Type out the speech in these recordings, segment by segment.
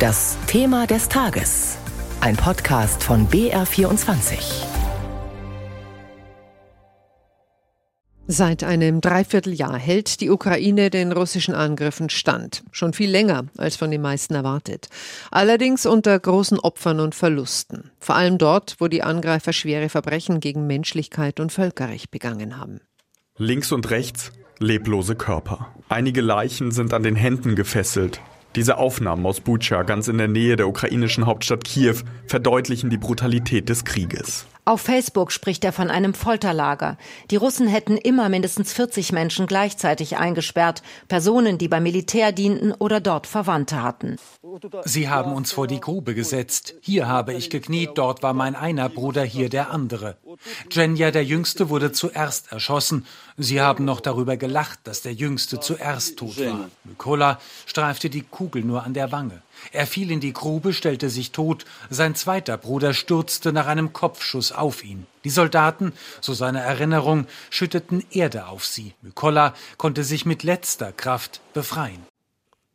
Das Thema des Tages. Ein Podcast von BR24. Seit einem Dreivierteljahr hält die Ukraine den russischen Angriffen stand. Schon viel länger als von den meisten erwartet. Allerdings unter großen Opfern und Verlusten. Vor allem dort, wo die Angreifer schwere Verbrechen gegen Menschlichkeit und Völkerrecht begangen haben. Links und rechts leblose Körper. Einige Leichen sind an den Händen gefesselt. Diese Aufnahmen aus Bucha, ganz in der Nähe der ukrainischen Hauptstadt Kiew, verdeutlichen die Brutalität des Krieges. Auf Facebook spricht er von einem Folterlager. Die Russen hätten immer mindestens 40 Menschen gleichzeitig eingesperrt, Personen, die beim Militär dienten oder dort Verwandte hatten. Sie haben uns vor die Grube gesetzt. Hier habe ich gekniet, dort war mein einer Bruder, hier der andere. Jenja, der Jüngste, wurde zuerst erschossen. Sie haben noch darüber gelacht, dass der Jüngste zuerst tot war. Mykola streifte die Kugel nur an der Wange. Er fiel in die Grube, stellte sich tot. Sein zweiter Bruder stürzte nach einem Kopfschuss auf ihn. Die Soldaten, so seine Erinnerung, schütteten Erde auf sie. Mykola konnte sich mit letzter Kraft befreien.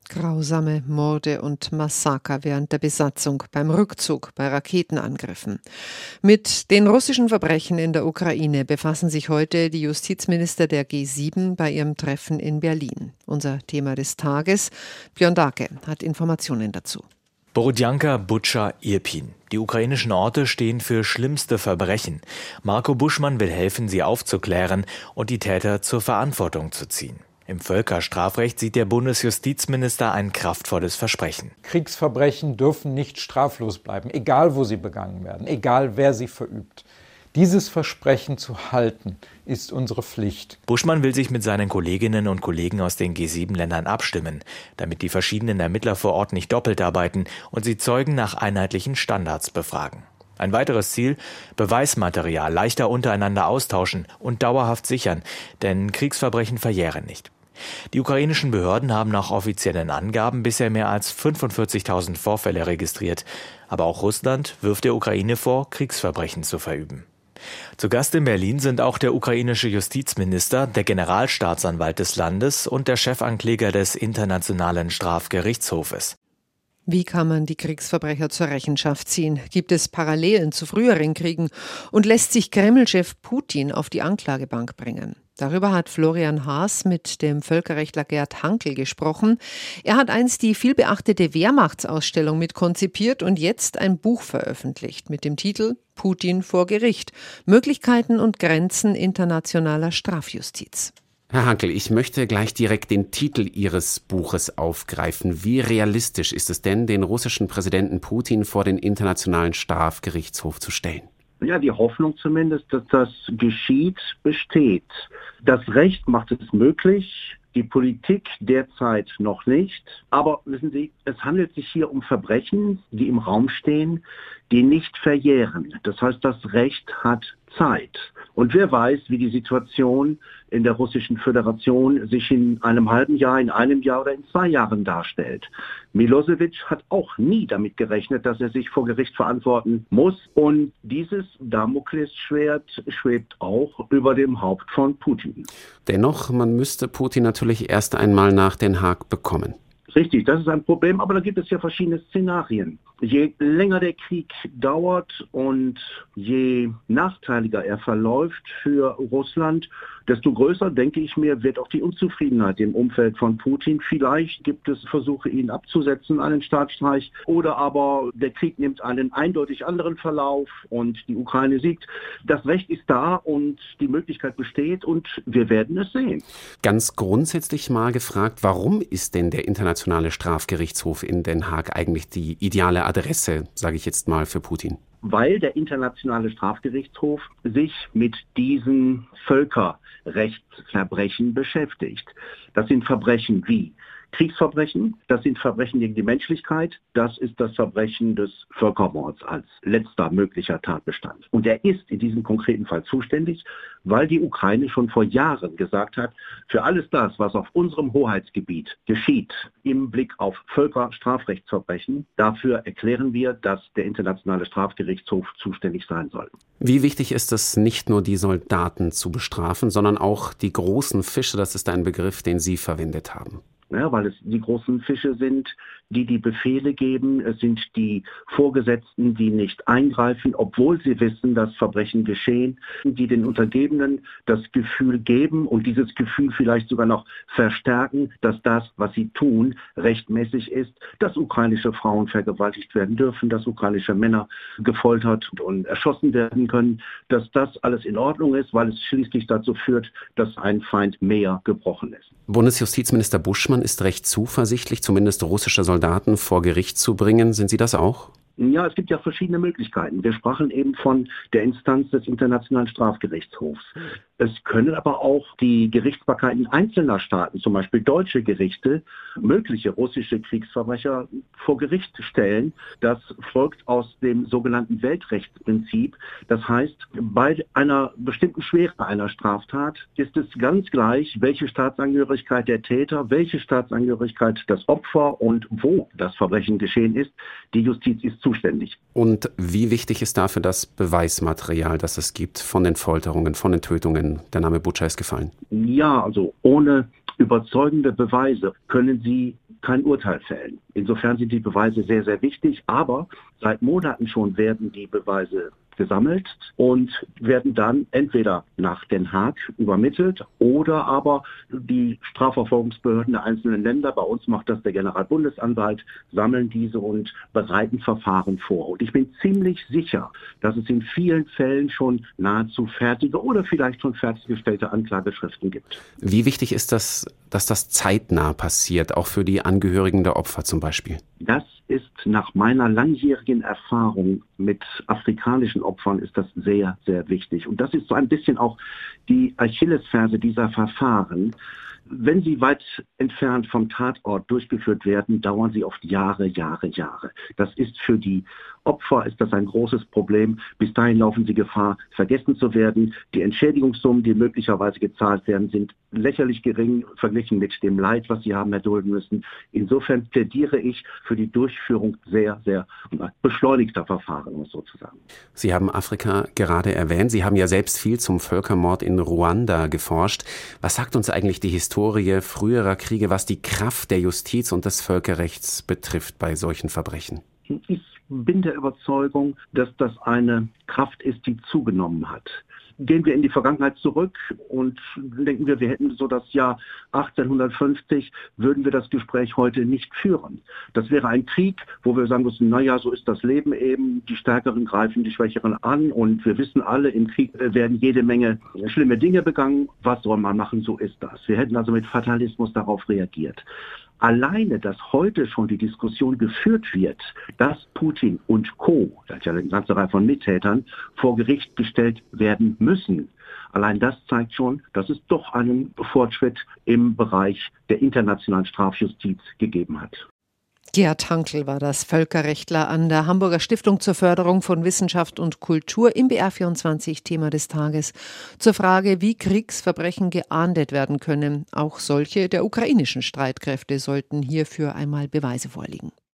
Grausame Morde und Massaker während der Besatzung, beim Rückzug, bei Raketenangriffen. Mit den russischen Verbrechen in der Ukraine befassen sich heute die Justizminister der G7 bei ihrem Treffen in Berlin. Unser Thema des Tages. Björn Dake hat Informationen dazu. Borodjanka, Butscha, Irpin. Die ukrainischen Orte stehen für schlimmste Verbrechen. Marco Buschmann will helfen, sie aufzuklären und die Täter zur Verantwortung zu ziehen. Im Völkerstrafrecht sieht der Bundesjustizminister ein kraftvolles Versprechen. Kriegsverbrechen dürfen nicht straflos bleiben, egal wo sie begangen werden, egal wer sie verübt. Dieses Versprechen zu halten, ist unsere Pflicht. Buschmann will sich mit seinen Kolleginnen und Kollegen aus den G7-Ländern abstimmen, damit die verschiedenen Ermittler vor Ort nicht doppelt arbeiten und sie Zeugen nach einheitlichen Standards befragen. Ein weiteres Ziel, Beweismaterial leichter untereinander austauschen und dauerhaft sichern, denn Kriegsverbrechen verjähren nicht. Die ukrainischen Behörden haben nach offiziellen Angaben bisher mehr als 45.000 Vorfälle registriert. Aber auch Russland wirft der Ukraine vor, Kriegsverbrechen zu verüben. Zu Gast in Berlin sind auch der ukrainische Justizminister, der Generalstaatsanwalt des Landes und der Chefankläger des Internationalen Strafgerichtshofes. Wie kann man die Kriegsverbrecher zur Rechenschaft ziehen? Gibt es Parallelen zu früheren Kriegen? Und lässt sich Kremlchef Putin auf die Anklagebank bringen? Darüber hat Florian Haas mit dem Völkerrechtler Gerd Hankel gesprochen. Er hat einst die vielbeachtete Wehrmachtsausstellung mit konzipiert und jetzt ein Buch veröffentlicht mit dem Titel Putin vor Gericht. Möglichkeiten und Grenzen internationaler Strafjustiz. Herr Hankel, ich möchte gleich direkt den Titel Ihres Buches aufgreifen. Wie realistisch ist es denn, den russischen Präsidenten Putin vor den Internationalen Strafgerichtshof zu stellen? ja, die Hoffnung zumindest, dass das geschieht, besteht. Das Recht macht es möglich, die Politik derzeit noch nicht. Aber wissen Sie, es handelt sich hier um Verbrechen, die im Raum stehen, die nicht verjähren. Das heißt, das Recht hat Zeit. Und wer weiß, wie die Situation in der Russischen Föderation sich in einem halben Jahr, in einem Jahr oder in zwei Jahren darstellt. Milosevic hat auch nie damit gerechnet, dass er sich vor Gericht verantworten muss. Und dieses Damoklesschwert schwebt auch über dem Haupt von Putin. Dennoch, man müsste Putin natürlich erst einmal nach Den Haag bekommen. Richtig, das ist ein Problem, aber da gibt es ja verschiedene Szenarien. Je länger der Krieg dauert und je nachteiliger er verläuft für Russland, desto größer, denke ich mir, wird auch die Unzufriedenheit im Umfeld von Putin. Vielleicht gibt es Versuche, ihn abzusetzen, einen Staatsstreich, oder aber der Krieg nimmt einen eindeutig anderen Verlauf und die Ukraine siegt. Das Recht ist da und die Möglichkeit besteht und wir werden es sehen. Ganz grundsätzlich mal gefragt, warum ist denn der Internationale Strafgerichtshof in Den Haag eigentlich die ideale Adresse, sage ich jetzt mal, für Putin? weil der Internationale Strafgerichtshof sich mit diesen Völkerrechtsverbrechen beschäftigt. Das sind Verbrechen wie Kriegsverbrechen, das sind Verbrechen gegen die Menschlichkeit, das ist das Verbrechen des Völkermords als letzter möglicher Tatbestand. Und er ist in diesem konkreten Fall zuständig, weil die Ukraine schon vor Jahren gesagt hat, für alles das, was auf unserem Hoheitsgebiet geschieht, im Blick auf Völkerstrafrechtsverbrechen, dafür erklären wir, dass der Internationale Strafgerichtshof zuständig sein soll. Wie wichtig ist es, nicht nur die Soldaten zu bestrafen, sondern auch die großen Fische, das ist ein Begriff, den Sie verwendet haben. Ja, weil es die großen Fische sind, die die Befehle geben. Es sind die Vorgesetzten, die nicht eingreifen, obwohl sie wissen, dass Verbrechen geschehen, die den Untergebenen das Gefühl geben und dieses Gefühl vielleicht sogar noch verstärken, dass das, was sie tun, rechtmäßig ist, dass ukrainische Frauen vergewaltigt werden dürfen, dass ukrainische Männer gefoltert und erschossen werden können, dass das alles in Ordnung ist, weil es schließlich dazu führt, dass ein Feind mehr gebrochen ist. Bundesjustizminister Buschmann ist recht zuversichtlich, zumindest russische Soldaten vor Gericht zu bringen. Sind Sie das auch? Ja, es gibt ja verschiedene Möglichkeiten. Wir sprachen eben von der Instanz des Internationalen Strafgerichtshofs. Es können aber auch die Gerichtsbarkeiten einzelner Staaten, zum Beispiel deutsche Gerichte, mögliche russische Kriegsverbrecher vor Gericht stellen. Das folgt aus dem sogenannten Weltrechtsprinzip. Das heißt, bei einer bestimmten Schwere einer Straftat ist es ganz gleich, welche Staatsangehörigkeit der Täter, welche Staatsangehörigkeit das Opfer und wo das Verbrechen geschehen ist. Die Justiz ist zuständig. Und wie wichtig ist dafür das Beweismaterial, das es gibt von den Folterungen, von den Tötungen? Der Name Butcher ist gefallen. Ja, also ohne überzeugende Beweise können Sie kein Urteil fällen. Insofern sind die Beweise sehr, sehr wichtig, aber seit Monaten schon werden die Beweise gesammelt und werden dann entweder nach Den Haag übermittelt oder aber die Strafverfolgungsbehörden der einzelnen Länder, bei uns macht das der Generalbundesanwalt, sammeln diese und bereiten Verfahren vor. Und ich bin ziemlich sicher, dass es in vielen Fällen schon nahezu fertige oder vielleicht schon fertiggestellte Anklageschriften gibt. Wie wichtig ist das, dass das zeitnah passiert, auch für die Angehörigen der Opfer zum Beispiel? Das ist nach meiner langjährigen Erfahrung mit afrikanischen Opfern ist das sehr, sehr wichtig. Und das ist so ein bisschen auch die Achillesferse dieser Verfahren. Wenn sie weit entfernt vom Tatort durchgeführt werden, dauern sie oft Jahre, Jahre, Jahre. Das ist für die Opfer ist das ein großes Problem. Bis dahin laufen sie Gefahr, vergessen zu werden. Die Entschädigungssummen, die möglicherweise gezahlt werden, sind lächerlich gering verglichen mit dem Leid, was sie haben erdulden müssen. Insofern plädiere ich für die Durchführung sehr, sehr beschleunigter Verfahren, um es so zu sagen. Sie haben Afrika gerade erwähnt. Sie haben ja selbst viel zum Völkermord in Ruanda geforscht. Was sagt uns eigentlich die Historie früherer Kriege, was die Kraft der Justiz und des Völkerrechts betrifft bei solchen Verbrechen? Ich bin der Überzeugung, dass das eine Kraft ist, die zugenommen hat. Gehen wir in die Vergangenheit zurück und denken wir, wir hätten so das Jahr 1850, würden wir das Gespräch heute nicht führen. Das wäre ein Krieg, wo wir sagen müssen, naja, so ist das Leben eben, die Stärkeren greifen die Schwächeren an und wir wissen alle, im Krieg werden jede Menge schlimme Dinge begangen. Was soll man machen? So ist das. Wir hätten also mit Fatalismus darauf reagiert. Alleine, dass heute schon die Diskussion geführt wird, dass Putin und Co., da hat ja eine ganze Reihe von Mittätern, vor Gericht gestellt werden müssen, allein das zeigt schon, dass es doch einen Fortschritt im Bereich der internationalen Strafjustiz gegeben hat. Gerd Hankel war das Völkerrechtler an der Hamburger Stiftung zur Förderung von Wissenschaft und Kultur im BR24 Thema des Tages zur Frage, wie Kriegsverbrechen geahndet werden können. Auch solche der ukrainischen Streitkräfte sollten hierfür einmal Beweise vorliegen.